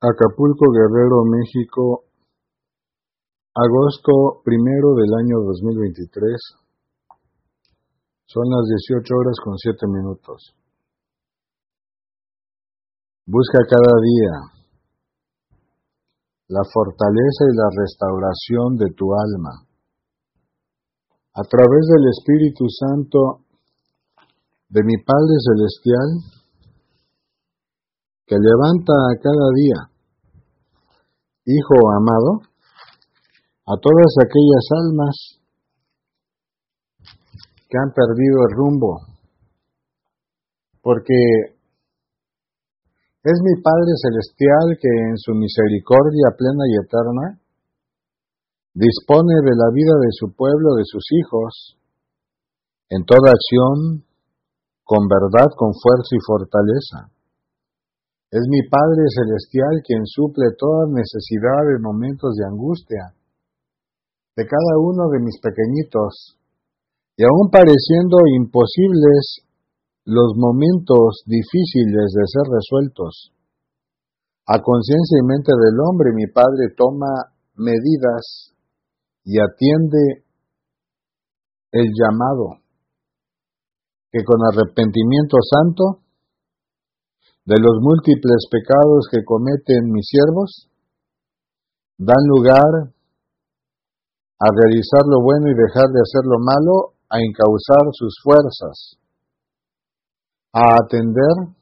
Acapulco, Guerrero, México, agosto primero del año 2023. Son las 18 horas con 7 minutos. Busca cada día la fortaleza y la restauración de tu alma. A través del Espíritu Santo de mi Padre Celestial, que levanta a cada día, Hijo amado, a todas aquellas almas que han perdido el rumbo, porque es mi Padre Celestial que en su misericordia plena y eterna dispone de la vida de su pueblo, de sus hijos, en toda acción, con verdad, con fuerza y fortaleza. Es mi Padre Celestial quien suple toda necesidad en momentos de angustia de cada uno de mis pequeñitos, y aún pareciendo imposibles los momentos difíciles de ser resueltos. A conciencia y mente del hombre, mi Padre toma medidas y atiende el llamado que con arrepentimiento santo de los múltiples pecados que cometen mis siervos, dan lugar a realizar lo bueno y dejar de hacer lo malo, a encauzar sus fuerzas, a atender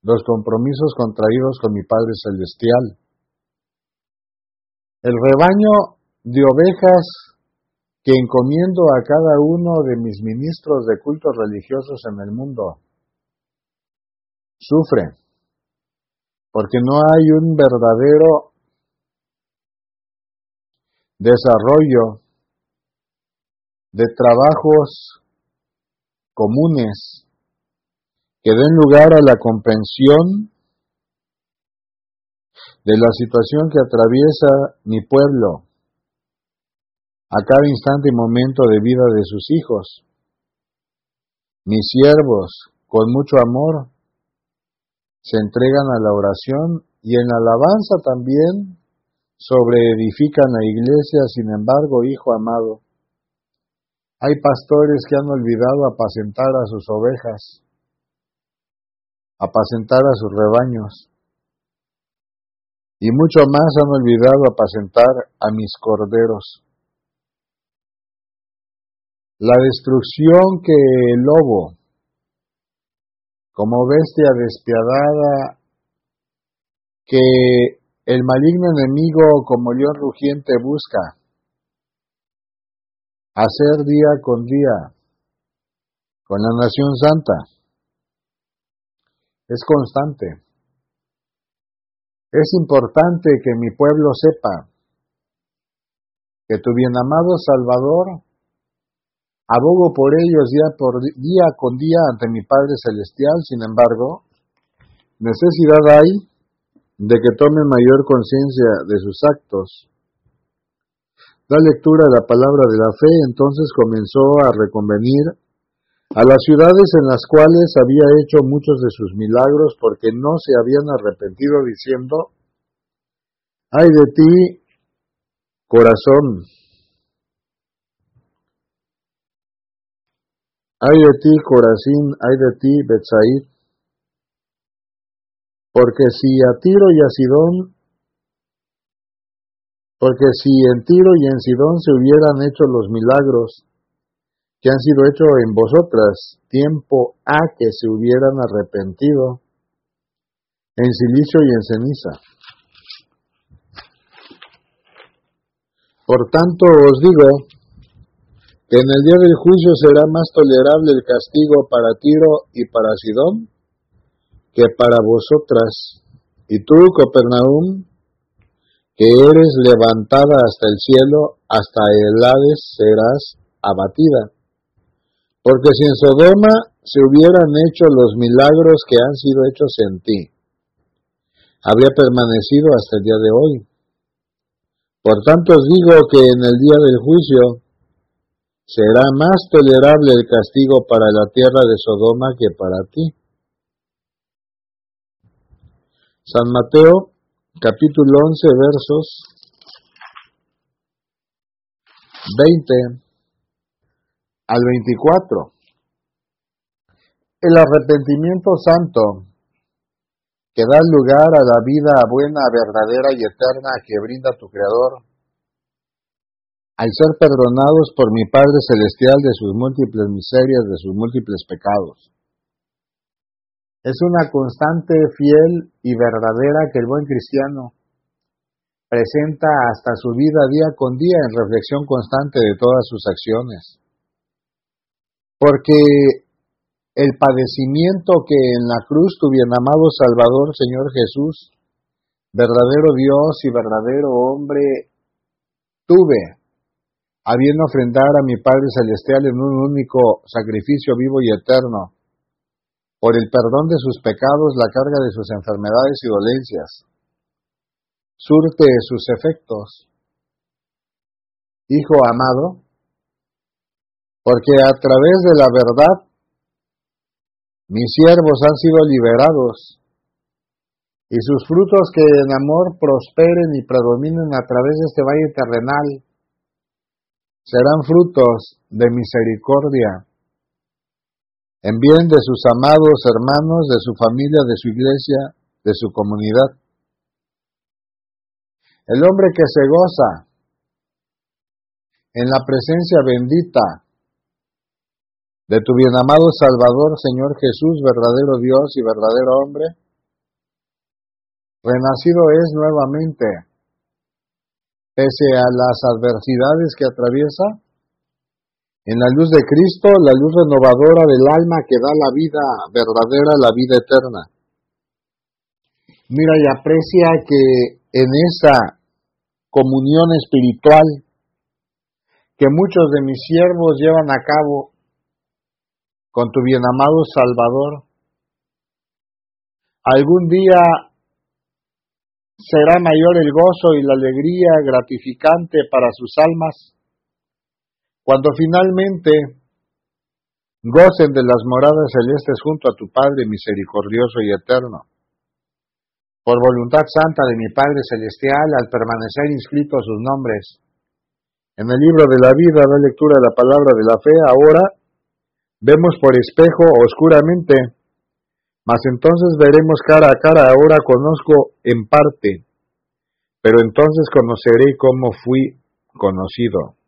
los compromisos contraídos con mi Padre Celestial. El rebaño de ovejas que encomiendo a cada uno de mis ministros de cultos religiosos en el mundo sufre, porque no hay un verdadero desarrollo de trabajos comunes que den lugar a la comprensión de la situación que atraviesa mi pueblo a cada instante y momento de vida de sus hijos. Mis siervos, con mucho amor, se entregan a la oración y en la alabanza también sobreedifican la iglesia, sin embargo, hijo amado. Hay pastores que han olvidado apacentar a sus ovejas, apacentar a sus rebaños, y mucho más han olvidado apacentar a mis corderos. La destrucción que el lobo como bestia despiadada que el maligno enemigo como león rugiente busca hacer día con día con la nación santa. Es constante. Es importante que mi pueblo sepa que tu bien amado Salvador Abogo por ellos día, por día con día ante mi Padre Celestial, sin embargo, necesidad hay de que tomen mayor conciencia de sus actos. Da lectura a la palabra de la fe, entonces comenzó a reconvenir a las ciudades en las cuales había hecho muchos de sus milagros porque no se habían arrepentido diciendo, ay de ti, corazón, Ay de ti, Corazín, ay de ti, Betsaid, porque si a Tiro y a Sidón, porque si en Tiro y en Sidón se hubieran hecho los milagros que han sido hechos en vosotras, tiempo a que se hubieran arrepentido en silicio y en ceniza. Por tanto os digo, en el día del juicio será más tolerable el castigo para Tiro y para Sidón que para vosotras. Y tú, Copernaum, que eres levantada hasta el cielo, hasta el Hades serás abatida. Porque si en Sodoma se hubieran hecho los milagros que han sido hechos en ti, habría permanecido hasta el día de hoy. Por tanto os digo que en el día del juicio será más tolerable el castigo para la tierra de Sodoma que para ti. San Mateo capítulo 11, versos 20 al 24. El arrepentimiento santo que da lugar a la vida buena, verdadera y eterna que brinda tu Creador, al ser perdonados por mi Padre Celestial de sus múltiples miserias, de sus múltiples pecados. Es una constante fiel y verdadera que el buen cristiano presenta hasta su vida día con día en reflexión constante de todas sus acciones. Porque el padecimiento que en la cruz tu bien amado Salvador, Señor Jesús, verdadero Dios y verdadero hombre, tuve a bien ofrendar a mi Padre Celestial en un único sacrificio vivo y eterno, por el perdón de sus pecados, la carga de sus enfermedades y dolencias. Surte sus efectos. Hijo amado, porque a través de la verdad mis siervos han sido liberados y sus frutos que en amor prosperen y predominen a través de este valle terrenal serán frutos de misericordia, en bien de sus amados hermanos, de su familia, de su iglesia, de su comunidad. El hombre que se goza en la presencia bendita de tu bien amado Salvador, Señor Jesús, verdadero Dios y verdadero hombre, renacido es nuevamente pese a las adversidades que atraviesa, en la luz de Cristo, la luz renovadora del alma que da la vida verdadera, la vida eterna. Mira y aprecia que en esa comunión espiritual que muchos de mis siervos llevan a cabo con tu bien amado Salvador, algún día será mayor el gozo y la alegría gratificante para sus almas cuando finalmente gocen de las moradas celestes junto a tu Padre misericordioso y eterno. Por voluntad santa de mi Padre Celestial, al permanecer inscritos sus nombres en el libro de la vida, la lectura de la palabra de la fe, ahora vemos por espejo oscuramente mas entonces veremos cara a cara, ahora conozco en parte, pero entonces conoceré cómo fui conocido.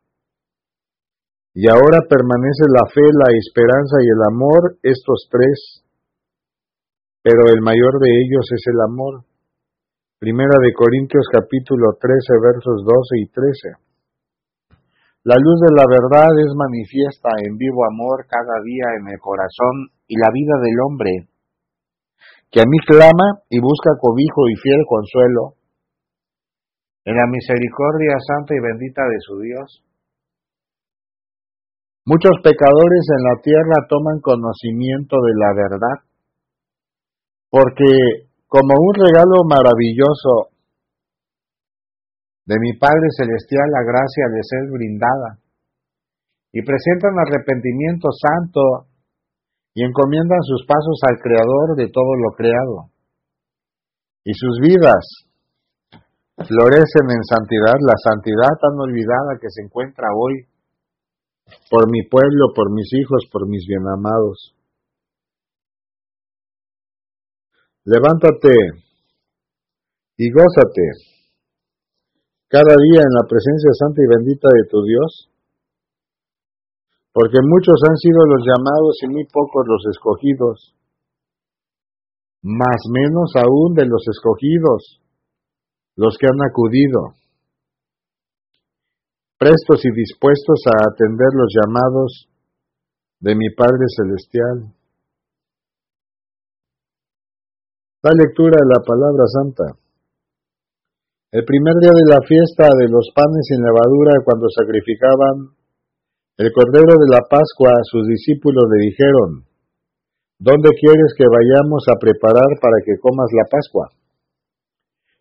Y ahora permanece la fe, la esperanza y el amor, estos tres, pero el mayor de ellos es el amor. Primera de Corintios capítulo 13 versos 12 y 13. La luz de la verdad es manifiesta en vivo amor cada día en el corazón y la vida del hombre que a mí clama y busca cobijo y fiel consuelo en la misericordia santa y bendita de su Dios. Muchos pecadores en la tierra toman conocimiento de la verdad, porque como un regalo maravilloso de mi Padre Celestial la gracia les es brindada, y presentan arrepentimiento santo y encomiendan sus pasos al Creador de todo lo creado. Y sus vidas florecen en santidad, la santidad tan olvidada que se encuentra hoy por mi pueblo, por mis hijos, por mis bienamados. Levántate y gózate cada día en la presencia santa y bendita de tu Dios porque muchos han sido los llamados y muy pocos los escogidos, más menos aún de los escogidos, los que han acudido, prestos y dispuestos a atender los llamados de mi Padre Celestial. Da lectura de la palabra santa. El primer día de la fiesta de los panes sin levadura, cuando sacrificaban el cordero de la Pascua a sus discípulos le dijeron, ¿Dónde quieres que vayamos a preparar para que comas la Pascua?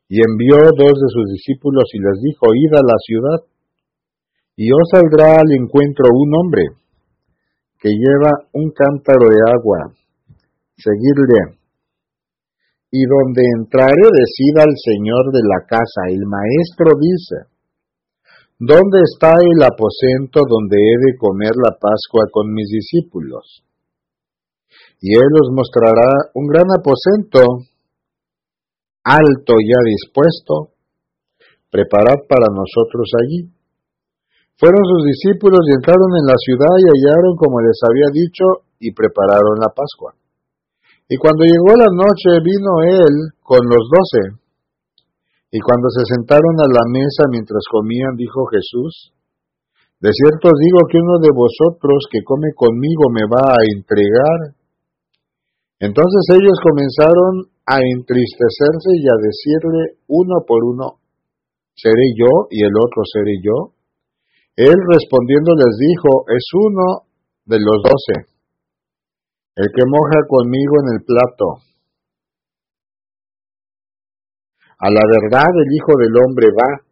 Y envió dos de sus discípulos y les dijo, Id a la ciudad, y os saldrá al encuentro un hombre que lleva un cántaro de agua. Seguidle. y donde entrare decida al señor de la casa, el maestro dice, ¿dónde está el aposento donde he de comer la Pascua con mis discípulos? Y él os mostrará un gran aposento, alto ya dispuesto, preparad para nosotros allí. Fueron sus discípulos y entraron en la ciudad y hallaron como les había dicho y prepararon la Pascua. Y cuando llegó la noche vino él con los doce. Y cuando se sentaron a la mesa mientras comían, dijo Jesús, De cierto os digo que uno de vosotros que come conmigo me va a entregar. Entonces ellos comenzaron a entristecerse y a decirle uno por uno, ¿seré yo y el otro seré yo? Él respondiendo les dijo, es uno de los doce el que moja conmigo en el plato. A la verdad el Hijo del Hombre va,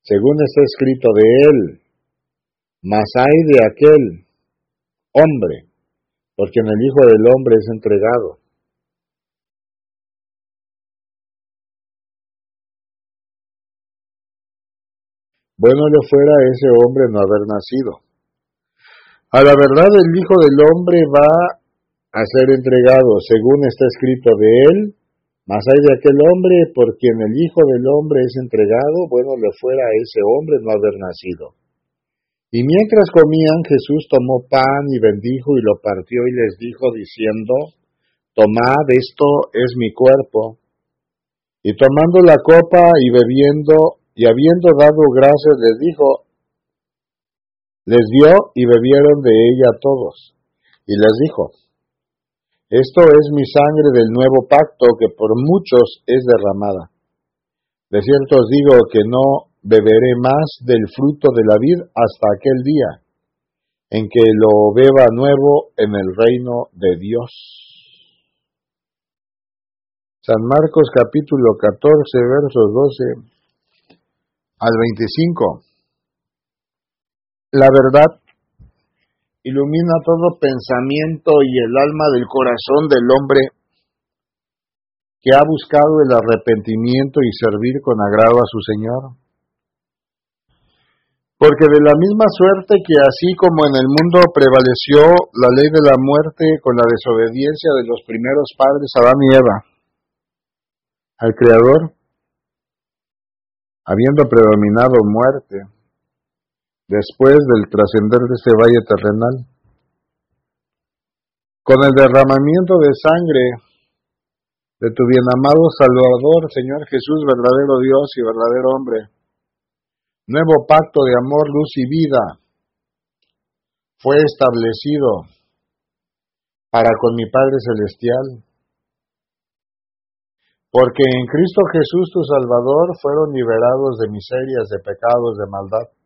según está escrito de él, mas hay de aquel hombre, porque en el Hijo del Hombre es entregado. Bueno le fuera a ese hombre no haber nacido. A la verdad el Hijo del Hombre va a ser entregado, según está escrito de él, mas hay de aquel hombre por quien el Hijo del Hombre es entregado, bueno le fuera a ese hombre no haber nacido. Y mientras comían, Jesús tomó pan y bendijo y lo partió y les dijo diciendo, Tomad esto es mi cuerpo. Y tomando la copa y bebiendo y habiendo dado gracias les dijo, les dio y bebieron de ella todos. Y les dijo, esto es mi sangre del nuevo pacto que por muchos es derramada. De cierto os digo que no beberé más del fruto de la vid hasta aquel día en que lo beba nuevo en el reino de Dios. San Marcos capítulo 14 versos 12 al 25. La verdad ilumina todo pensamiento y el alma del corazón del hombre que ha buscado el arrepentimiento y servir con agrado a su Señor. Porque de la misma suerte que así como en el mundo prevaleció la ley de la muerte con la desobediencia de los primeros padres Adán y Eva al Creador, habiendo predominado muerte, después del trascender de este valle terrenal. Con el derramamiento de sangre de tu bienamado Salvador, Señor Jesús, verdadero Dios y verdadero hombre, nuevo pacto de amor, luz y vida, fue establecido para con mi Padre Celestial. Porque en Cristo Jesús tu Salvador fueron liberados de miserias, de pecados, de maldad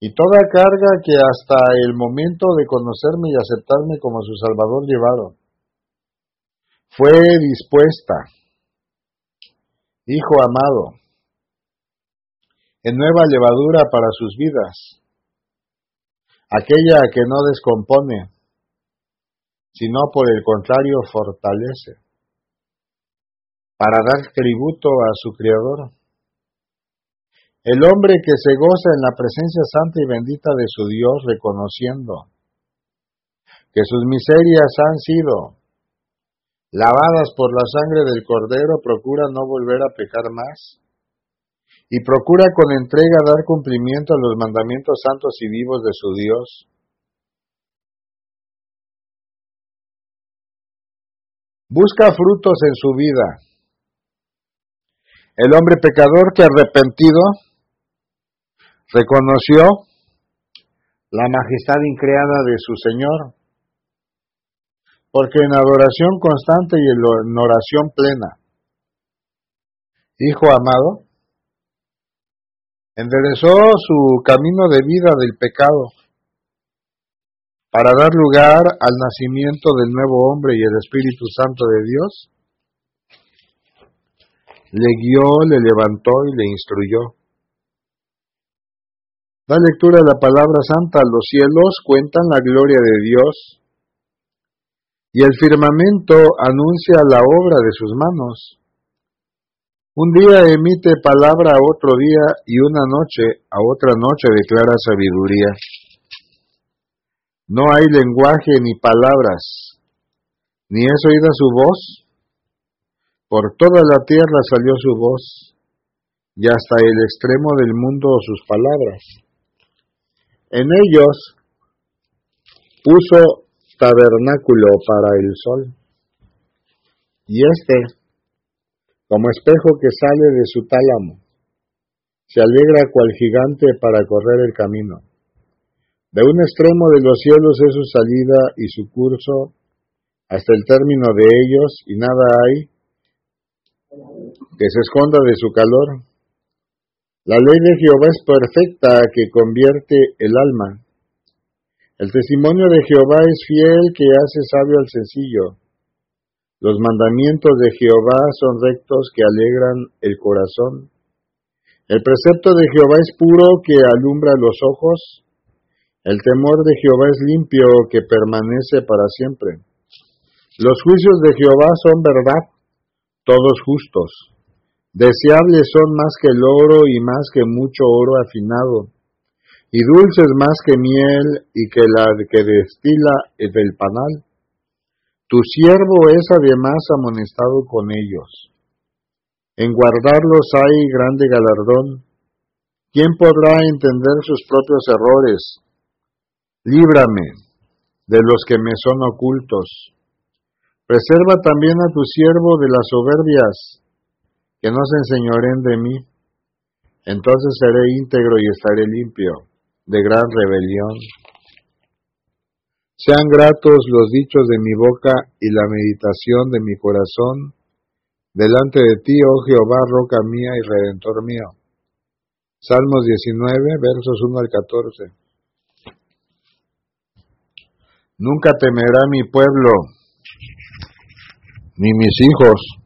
y toda carga que hasta el momento de conocerme y aceptarme como su Salvador llevaron, fue dispuesta, Hijo amado, en nueva levadura para sus vidas, aquella que no descompone, sino por el contrario fortalece, para dar tributo a su Creador el hombre que se goza en la presencia santa y bendita de su Dios, reconociendo que sus miserias han sido lavadas por la sangre del Cordero, procura no volver a pecar más y procura con entrega dar cumplimiento a los mandamientos santos y vivos de su Dios. Busca frutos en su vida. El hombre pecador que arrepentido reconoció la majestad increada de su Señor, porque en adoración constante y en oración plena, Hijo amado, enderezó su camino de vida del pecado para dar lugar al nacimiento del nuevo hombre y el Espíritu Santo de Dios, le guió, le levantó y le instruyó Da lectura de la palabra santa. Los cielos cuentan la gloria de Dios y el firmamento anuncia la obra de sus manos. Un día emite palabra a otro día y una noche a otra noche declara sabiduría. No hay lenguaje ni palabras, ni es oída su voz. Por toda la tierra salió su voz, y hasta el extremo del mundo sus palabras. En ellos puso tabernáculo para el sol, y éste, como espejo que sale de su tálamo, se alegra cual gigante para correr el camino. De un extremo de los cielos es su salida y su curso hasta el término de ellos, y nada hay que se esconda de su calor. La ley de Jehová es perfecta que convierte el alma. El testimonio de Jehová es fiel que hace sabio al sencillo. Los mandamientos de Jehová son rectos que alegran el corazón. El precepto de Jehová es puro que alumbra los ojos. El temor de Jehová es limpio que permanece para siempre. Los juicios de Jehová son verdad, todos justos. Deseables son más que el oro y más que mucho oro afinado, y dulces más que miel y que la que destila del panal. Tu siervo es además amonestado con ellos. En guardarlos hay grande galardón. ¿Quién podrá entender sus propios errores? Líbrame de los que me son ocultos. Preserva también a tu siervo de las soberbias, que no se enseñoren de mí. Entonces seré íntegro y estaré limpio de gran rebelión. Sean gratos los dichos de mi boca y la meditación de mi corazón delante de ti, oh Jehová, roca mía y redentor mío. Salmos 19, versos 1 al 14. Nunca temerá mi pueblo, ni mis hijos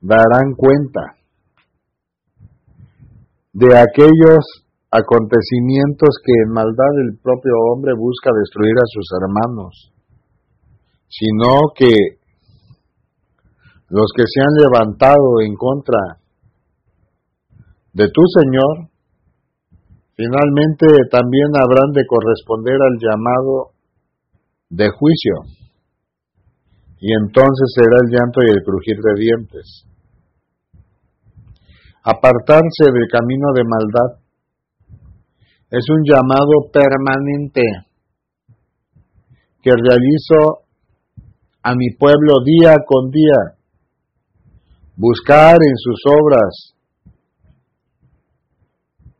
darán cuenta de aquellos acontecimientos que en maldad el propio hombre busca destruir a sus hermanos, sino que los que se han levantado en contra de tu Señor, finalmente también habrán de corresponder al llamado de juicio, y entonces será el llanto y el crujir de dientes. Apartarse del camino de maldad es un llamado permanente que realizo a mi pueblo día con día. Buscar en sus obras,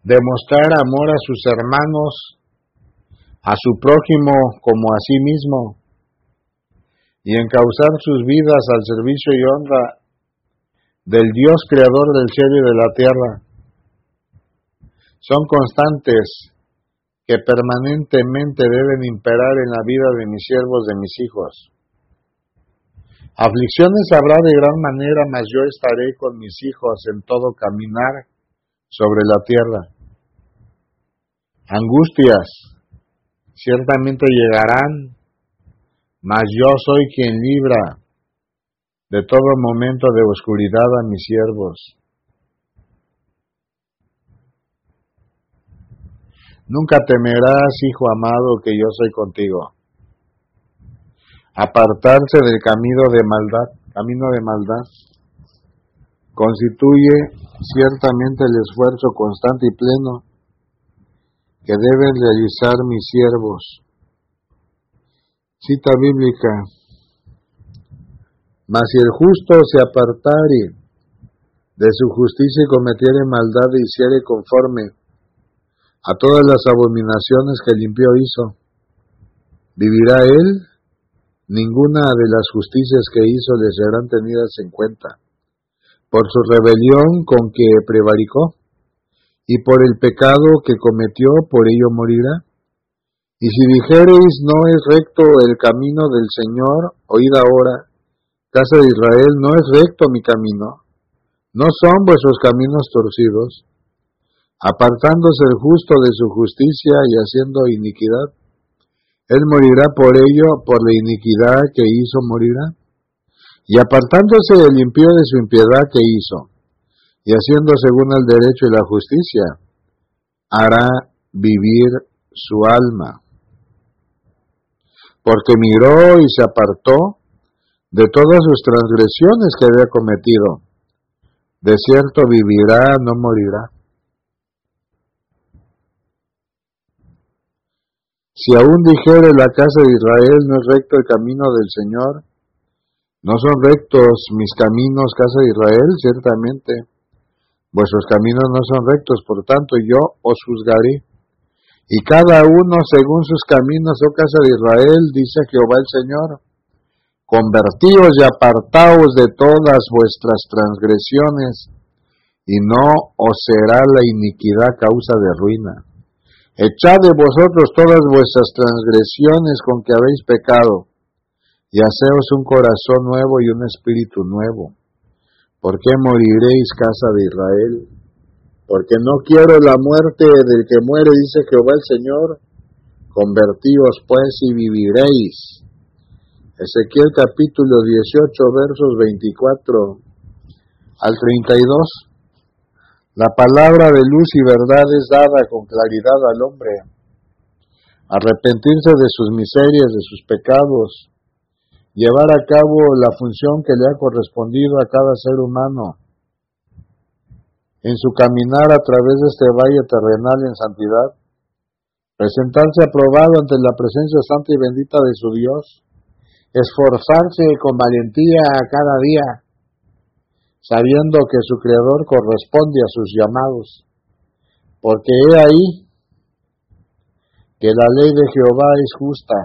demostrar amor a sus hermanos, a su prójimo como a sí mismo, y encauzar sus vidas al servicio y honra del Dios creador del cielo y de la tierra son constantes que permanentemente deben imperar en la vida de mis siervos, de mis hijos. Aflicciones habrá de gran manera, mas yo estaré con mis hijos en todo caminar sobre la tierra. Angustias ciertamente llegarán, mas yo soy quien libra de todo momento de oscuridad a mis siervos. Nunca temerás, hijo amado, que yo soy contigo. Apartarse del camino de maldad, camino de maldad, constituye ciertamente el esfuerzo constante y pleno que deben realizar mis siervos. Cita bíblica. Mas si el justo se apartare de su justicia y cometiere maldad y hiciere conforme a todas las abominaciones que limpió hizo. ¿Vivirá él? Ninguna de las justicias que hizo le serán tenidas en cuenta. Por su rebelión con que prevaricó, y por el pecado que cometió, por ello morirá. Y si dijereis, no es recto el camino del Señor, oíd ahora, casa de Israel, no es recto mi camino, no son vuestros caminos torcidos, apartándose el justo de su justicia y haciendo iniquidad, Él morirá por ello, por la iniquidad que hizo morirá. Y apartándose del impío de su impiedad que hizo, y haciendo según el derecho y la justicia, hará vivir su alma. Porque miró y se apartó de todas sus transgresiones que había cometido. De cierto vivirá, no morirá. Si aún dijere la casa de Israel, no es recto el camino del Señor, no son rectos mis caminos, casa de Israel, ciertamente. Vuestros caminos no son rectos, por tanto yo os juzgaré. Y cada uno según sus caminos, oh casa de Israel, dice Jehová el Señor. Convertíos y apartaos de todas vuestras transgresiones, y no os será la iniquidad causa de ruina. Echad de vosotros todas vuestras transgresiones con que habéis pecado, y haceos un corazón nuevo y un espíritu nuevo. ¿Por qué moriréis, casa de Israel? Porque no quiero la muerte del que muere, dice Jehová el Señor. Convertíos pues y viviréis. Ezequiel capítulo 18 versos 24 al 32. La palabra de luz y verdad es dada con claridad al hombre. Arrepentirse de sus miserias, de sus pecados, llevar a cabo la función que le ha correspondido a cada ser humano en su caminar a través de este valle terrenal en santidad, presentarse aprobado ante la presencia santa y bendita de su Dios, esforzarse con valentía cada día sabiendo que su Creador corresponde a sus llamados, porque he ahí que la ley de Jehová es justa,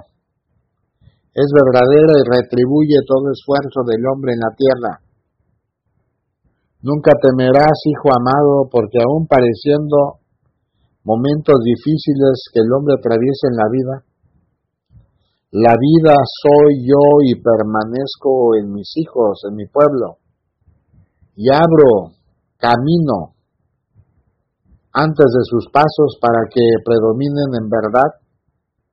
es verdadera y retribuye todo esfuerzo del hombre en la tierra. Nunca temerás, hijo amado, porque aún pareciendo momentos difíciles que el hombre atraviesa en la vida, la vida soy yo y permanezco en mis hijos, en mi pueblo y abro camino antes de sus pasos para que predominen en verdad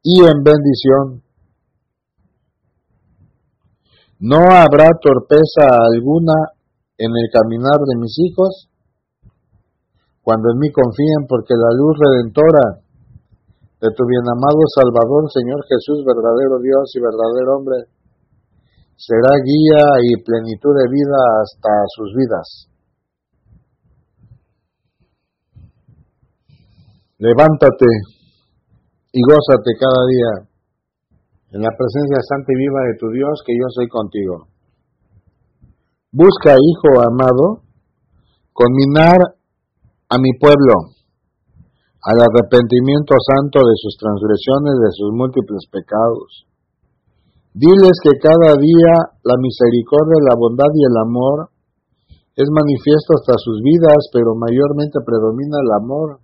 y en bendición. No habrá torpeza alguna en el caminar de mis hijos cuando en mí confíen, porque la luz redentora de tu bien amado Salvador, Señor Jesús, verdadero Dios y verdadero hombre, será guía y plenitud de vida hasta sus vidas. Levántate y gózate cada día en la presencia santa y viva de tu Dios, que yo soy contigo. Busca, hijo amado, conminar a mi pueblo al arrepentimiento santo de sus transgresiones, de sus múltiples pecados Diles que cada día la misericordia, la bondad y el amor es manifiesto hasta sus vidas, pero mayormente predomina el amor.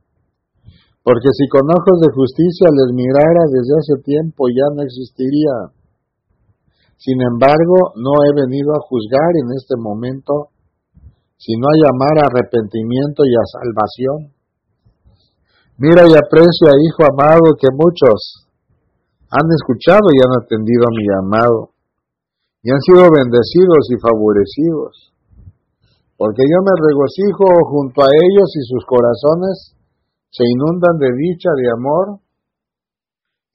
Porque si con ojos de justicia les mirara desde hace tiempo ya no existiría. Sin embargo, no he venido a juzgar en este momento, sino a llamar a arrepentimiento y a salvación. Mira y aprecia, hijo amado, que muchos, han escuchado y han atendido a mi llamado, y han sido bendecidos y favorecidos, porque yo me regocijo junto a ellos y sus corazones se inundan de dicha, de amor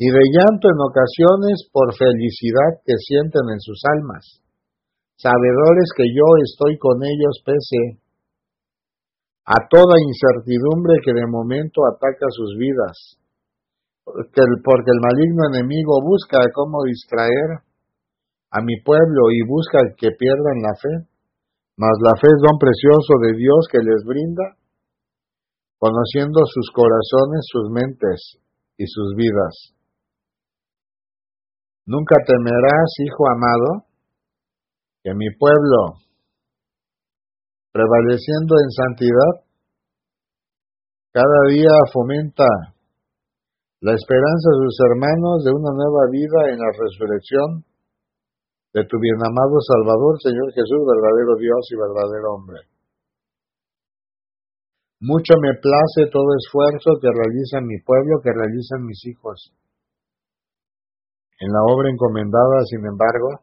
y de llanto en ocasiones por felicidad que sienten en sus almas, sabedores que yo estoy con ellos pese a toda incertidumbre que de momento ataca sus vidas porque el, maligno enemigo busca cómo distraer a mi pueblo y busca que pierdan la fe. Mas la fe es don precioso de Dios que les brinda, conociendo sus corazones, sus mentes y sus vidas. Nunca temerás, hijo amado, que mi pueblo, prevaleciendo en santidad, cada día fomenta la esperanza de sus hermanos de una nueva vida en la resurrección de tu bien amado Salvador, Señor Jesús, verdadero Dios y verdadero hombre. Mucho me place todo esfuerzo que realiza mi pueblo, que realizan mis hijos. En la obra encomendada, sin embargo,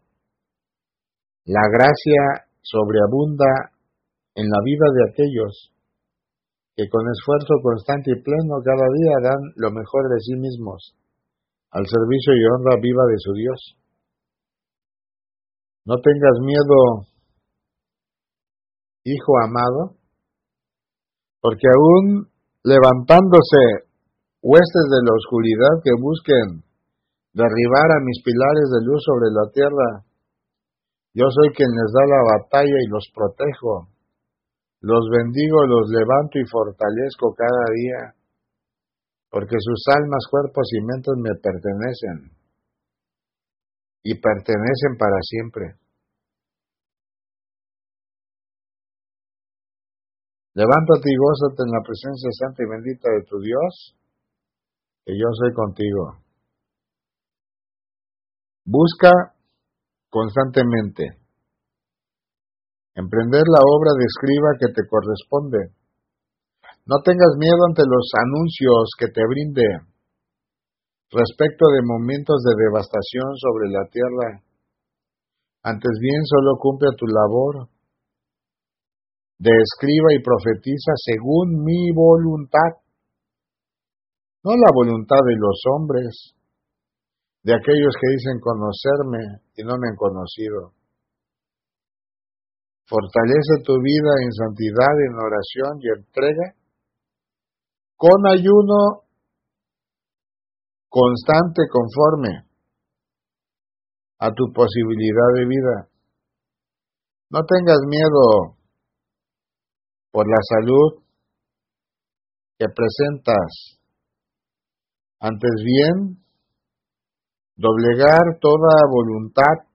la gracia sobreabunda en la vida de aquellos que con esfuerzo constante y pleno cada día dan lo mejor de sí mismos al servicio y honra viva de su Dios. No tengas miedo, hijo amado, porque aún levantándose huestes de la oscuridad que busquen derribar a mis pilares de luz sobre la tierra, yo soy quien les da la batalla y los protejo. Los bendigo, los levanto y fortalezco cada día, porque sus almas, cuerpos y mentes me pertenecen y pertenecen para siempre. Levántate y gózate en la presencia santa y bendita de tu Dios, que yo soy contigo. Busca constantemente emprender la obra de escriba que te corresponde. No tengas miedo ante los anuncios que te brinde respecto de momentos de devastación sobre la tierra. Antes bien, solo cumple tu labor de escriba y profetiza según mi voluntad, no la voluntad de los hombres, de aquellos que dicen conocerme y no me han conocido. Fortalece tu vida en santidad, en oración y entrega, con ayuno constante conforme a tu posibilidad de vida. No tengas miedo por la salud que presentas. Antes bien, doblegar toda voluntad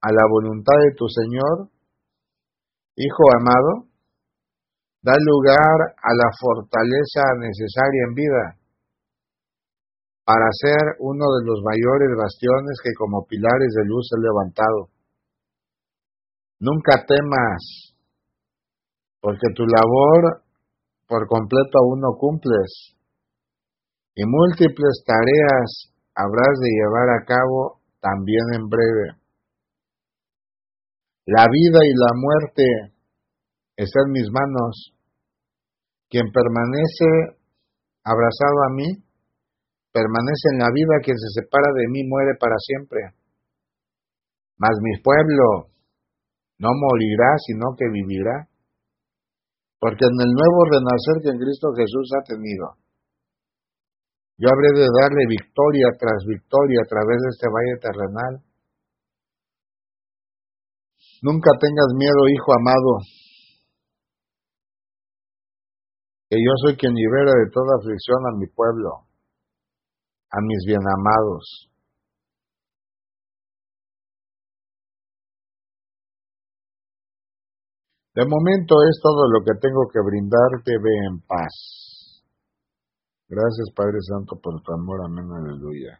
a la voluntad de tu Señor, Hijo amado, da lugar a la fortaleza necesaria en vida para ser uno de los mayores bastiones que como pilares de luz he levantado. Nunca temas, porque tu labor por completo aún no cumples, y múltiples tareas habrás de llevar a cabo también en breve. La vida y la muerte están en mis manos. Quien permanece abrazado a mí, permanece en la vida, quien se separa de mí muere para siempre. Mas mi pueblo no morirá, sino que vivirá. Porque en el nuevo renacer que en Cristo Jesús ha tenido, yo habré de darle victoria tras victoria a través de este valle terrenal. Nunca tengas miedo, hijo amado, que yo soy quien libera de toda aflicción a mi pueblo, a mis bienamados. De momento es todo lo que tengo que brindarte, ve en paz. Gracias Padre Santo por tu amor, amén, aleluya.